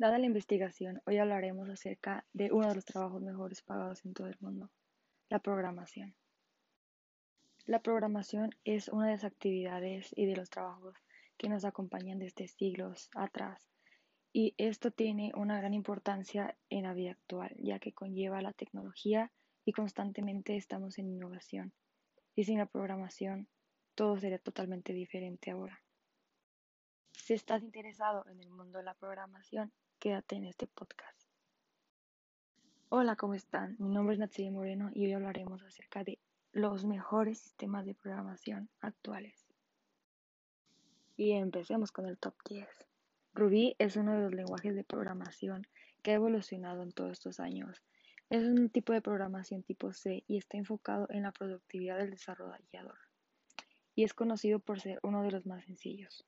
Dada la investigación, hoy hablaremos acerca de uno de los trabajos mejores pagados en todo el mundo, la programación. La programación es una de las actividades y de los trabajos que nos acompañan desde siglos atrás, y esto tiene una gran importancia en la vida actual, ya que conlleva la tecnología y constantemente estamos en innovación. Y sin la programación, todo sería totalmente diferente ahora. Si estás interesado en el mundo de la programación, quédate en este podcast. Hola, ¿cómo están? Mi nombre es Natsiri Moreno y hoy hablaremos acerca de los mejores sistemas de programación actuales. Y empecemos con el top 10. Ruby es uno de los lenguajes de programación que ha evolucionado en todos estos años. Es un tipo de programación tipo C y está enfocado en la productividad del desarrollador. Y es conocido por ser uno de los más sencillos.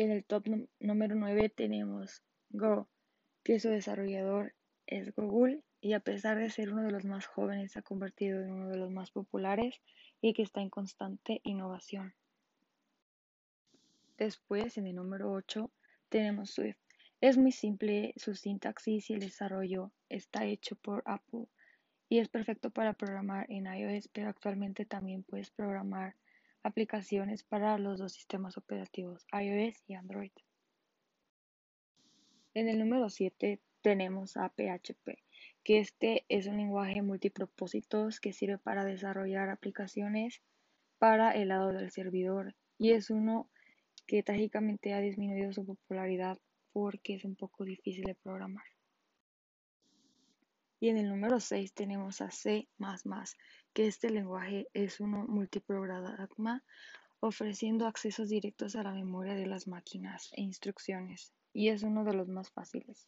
En el top número 9 tenemos Go, que su desarrollador es Google y a pesar de ser uno de los más jóvenes se ha convertido en uno de los más populares y que está en constante innovación. Después, en el número 8, tenemos Swift. Es muy simple su sintaxis y el desarrollo está hecho por Apple y es perfecto para programar en iOS, pero actualmente también puedes programar aplicaciones para los dos sistemas operativos, iOS y Android. En el número 7 tenemos a PHP, que este es un lenguaje multipropósitos que sirve para desarrollar aplicaciones para el lado del servidor y es uno que trágicamente ha disminuido su popularidad porque es un poco difícil de programar. Y en el número 6 tenemos a C++, que este lenguaje es uno multiprograma ofreciendo accesos directos a la memoria de las máquinas e instrucciones, y es uno de los más fáciles.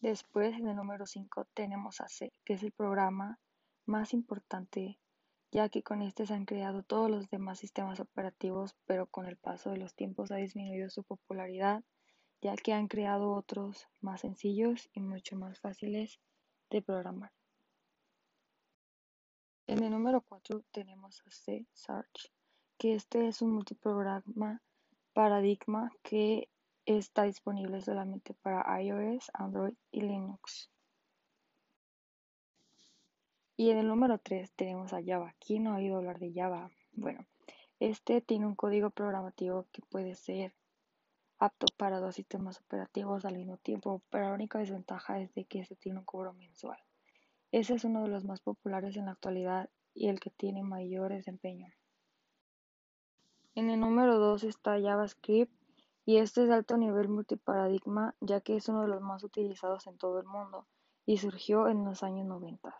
Después, en el número 5, tenemos a C, que es el programa más importante, ya que con este se han creado todos los demás sistemas operativos, pero con el paso de los tiempos ha disminuido su popularidad, ya que han creado otros más sencillos y mucho más fáciles de programar. En el número 4 tenemos a C Search, que este es un multiprograma paradigma que está disponible solamente para iOS, Android y Linux. Y en el número 3 tenemos a Java. ¿Quién no ha oído hablar de Java? Bueno, este tiene un código programativo que puede ser apto para dos sistemas operativos al mismo tiempo, pero la única desventaja es de que este tiene un cobro mensual. Ese es uno de los más populares en la actualidad y el que tiene mayor desempeño. En el número 2 está JavaScript y este es de alto nivel multiparadigma ya que es uno de los más utilizados en todo el mundo y surgió en los años 90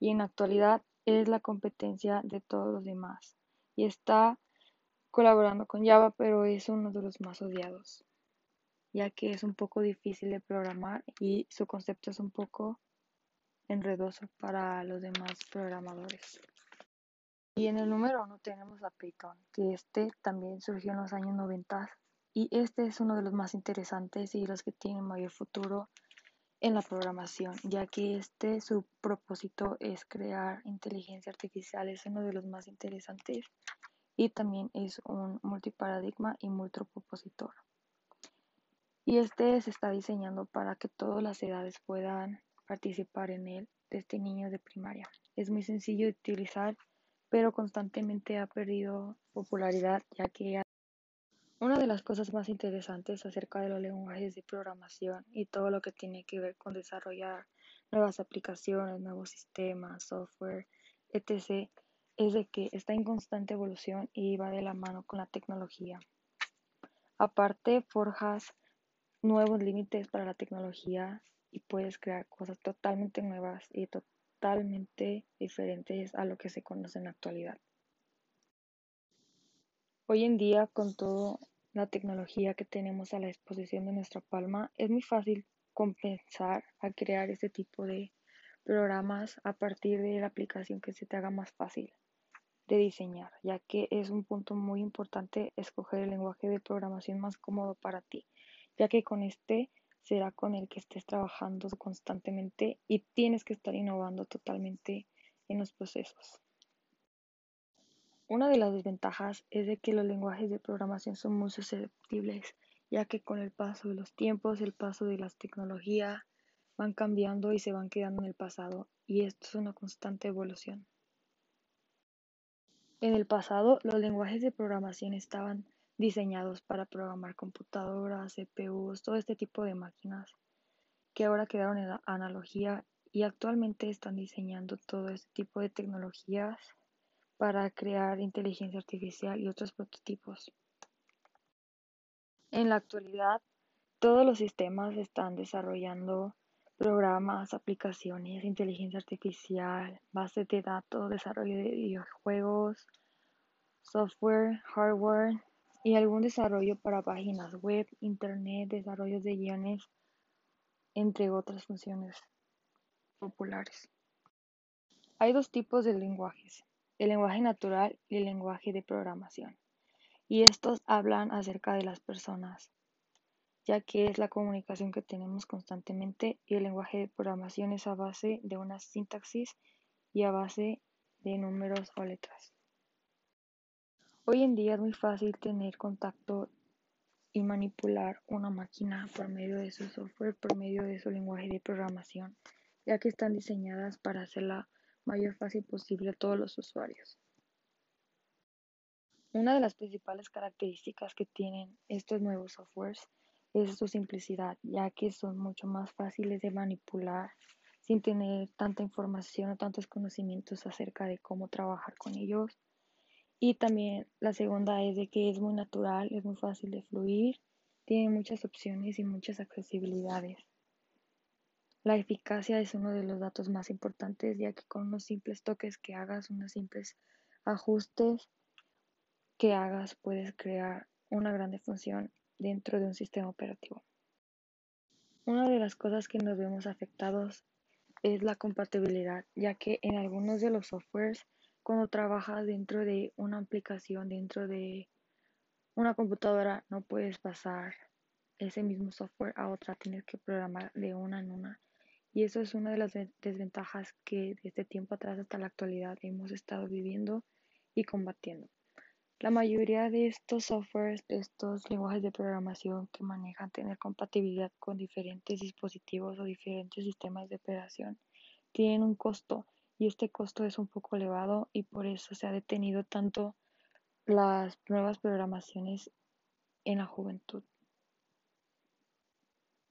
y en la actualidad es la competencia de todos los demás y está colaborando con Java pero es uno de los más odiados ya que es un poco difícil de programar y su concepto es un poco enredoso para los demás programadores. Y en el número uno tenemos a Python, que este también surgió en los años 90 y este es uno de los más interesantes y los que tienen mayor futuro en la programación, ya que este su propósito es crear inteligencia artificial, es uno de los más interesantes y también es un multiparadigma y multipropositor. Y este se está diseñando para que todas las edades puedan participar en él desde niños de primaria. Es muy sencillo de utilizar, pero constantemente ha perdido popularidad ya que una de las cosas más interesantes acerca de los lenguajes de programación y todo lo que tiene que ver con desarrollar nuevas aplicaciones, nuevos sistemas, software, etc., es de que está en constante evolución y va de la mano con la tecnología. Aparte, forjas nuevos límites para la tecnología y puedes crear cosas totalmente nuevas y totalmente diferentes a lo que se conoce en la actualidad. Hoy en día, con toda la tecnología que tenemos a la disposición de nuestra palma, es muy fácil compensar a crear este tipo de programas a partir de la aplicación que se te haga más fácil de diseñar, ya que es un punto muy importante escoger el lenguaje de programación más cómodo para ti, ya que con este será con el que estés trabajando constantemente y tienes que estar innovando totalmente en los procesos. Una de las desventajas es de que los lenguajes de programación son muy susceptibles ya que con el paso de los tiempos, el paso de las tecnologías, van cambiando y se van quedando en el pasado, y esto es una constante evolución. En el pasado, los lenguajes de programación estaban diseñados para programar computadoras, CPUs, todo este tipo de máquinas que ahora quedaron en analogía y actualmente están diseñando todo este tipo de tecnologías para crear inteligencia artificial y otros prototipos. En la actualidad, todos los sistemas están desarrollando programas, aplicaciones, inteligencia artificial, bases de datos, desarrollo de videojuegos, software, hardware y algún desarrollo para páginas web, internet, desarrollos de guiones, entre otras funciones populares. Hay dos tipos de lenguajes, el lenguaje natural y el lenguaje de programación y estos hablan acerca de las personas, ya que es la comunicación que tenemos constantemente y el lenguaje de programación es a base de una sintaxis y a base de números o letras. Hoy en día es muy fácil tener contacto y manipular una máquina por medio de su software, por medio de su lenguaje de programación, ya que están diseñadas para hacer la mayor fácil posible a todos los usuarios. Una de las principales características que tienen estos nuevos softwares es su simplicidad, ya que son mucho más fáciles de manipular sin tener tanta información o tantos conocimientos acerca de cómo trabajar con ellos. Y también la segunda es de que es muy natural, es muy fácil de fluir, tiene muchas opciones y muchas accesibilidades. La eficacia es uno de los datos más importantes, ya que con unos simples toques que hagas, unos simples ajustes, que hagas puedes crear una grande función dentro de un sistema operativo. Una de las cosas que nos vemos afectados es la compatibilidad, ya que en algunos de los softwares, cuando trabajas dentro de una aplicación, dentro de una computadora, no puedes pasar ese mismo software a otra, tienes que programar de una en una. Y eso es una de las desventajas que desde tiempo atrás hasta la actualidad hemos estado viviendo y combatiendo. La mayoría de estos softwares, de estos lenguajes de programación que manejan tener compatibilidad con diferentes dispositivos o diferentes sistemas de operación, tienen un costo y este costo es un poco elevado y por eso se ha detenido tanto las nuevas programaciones en la juventud.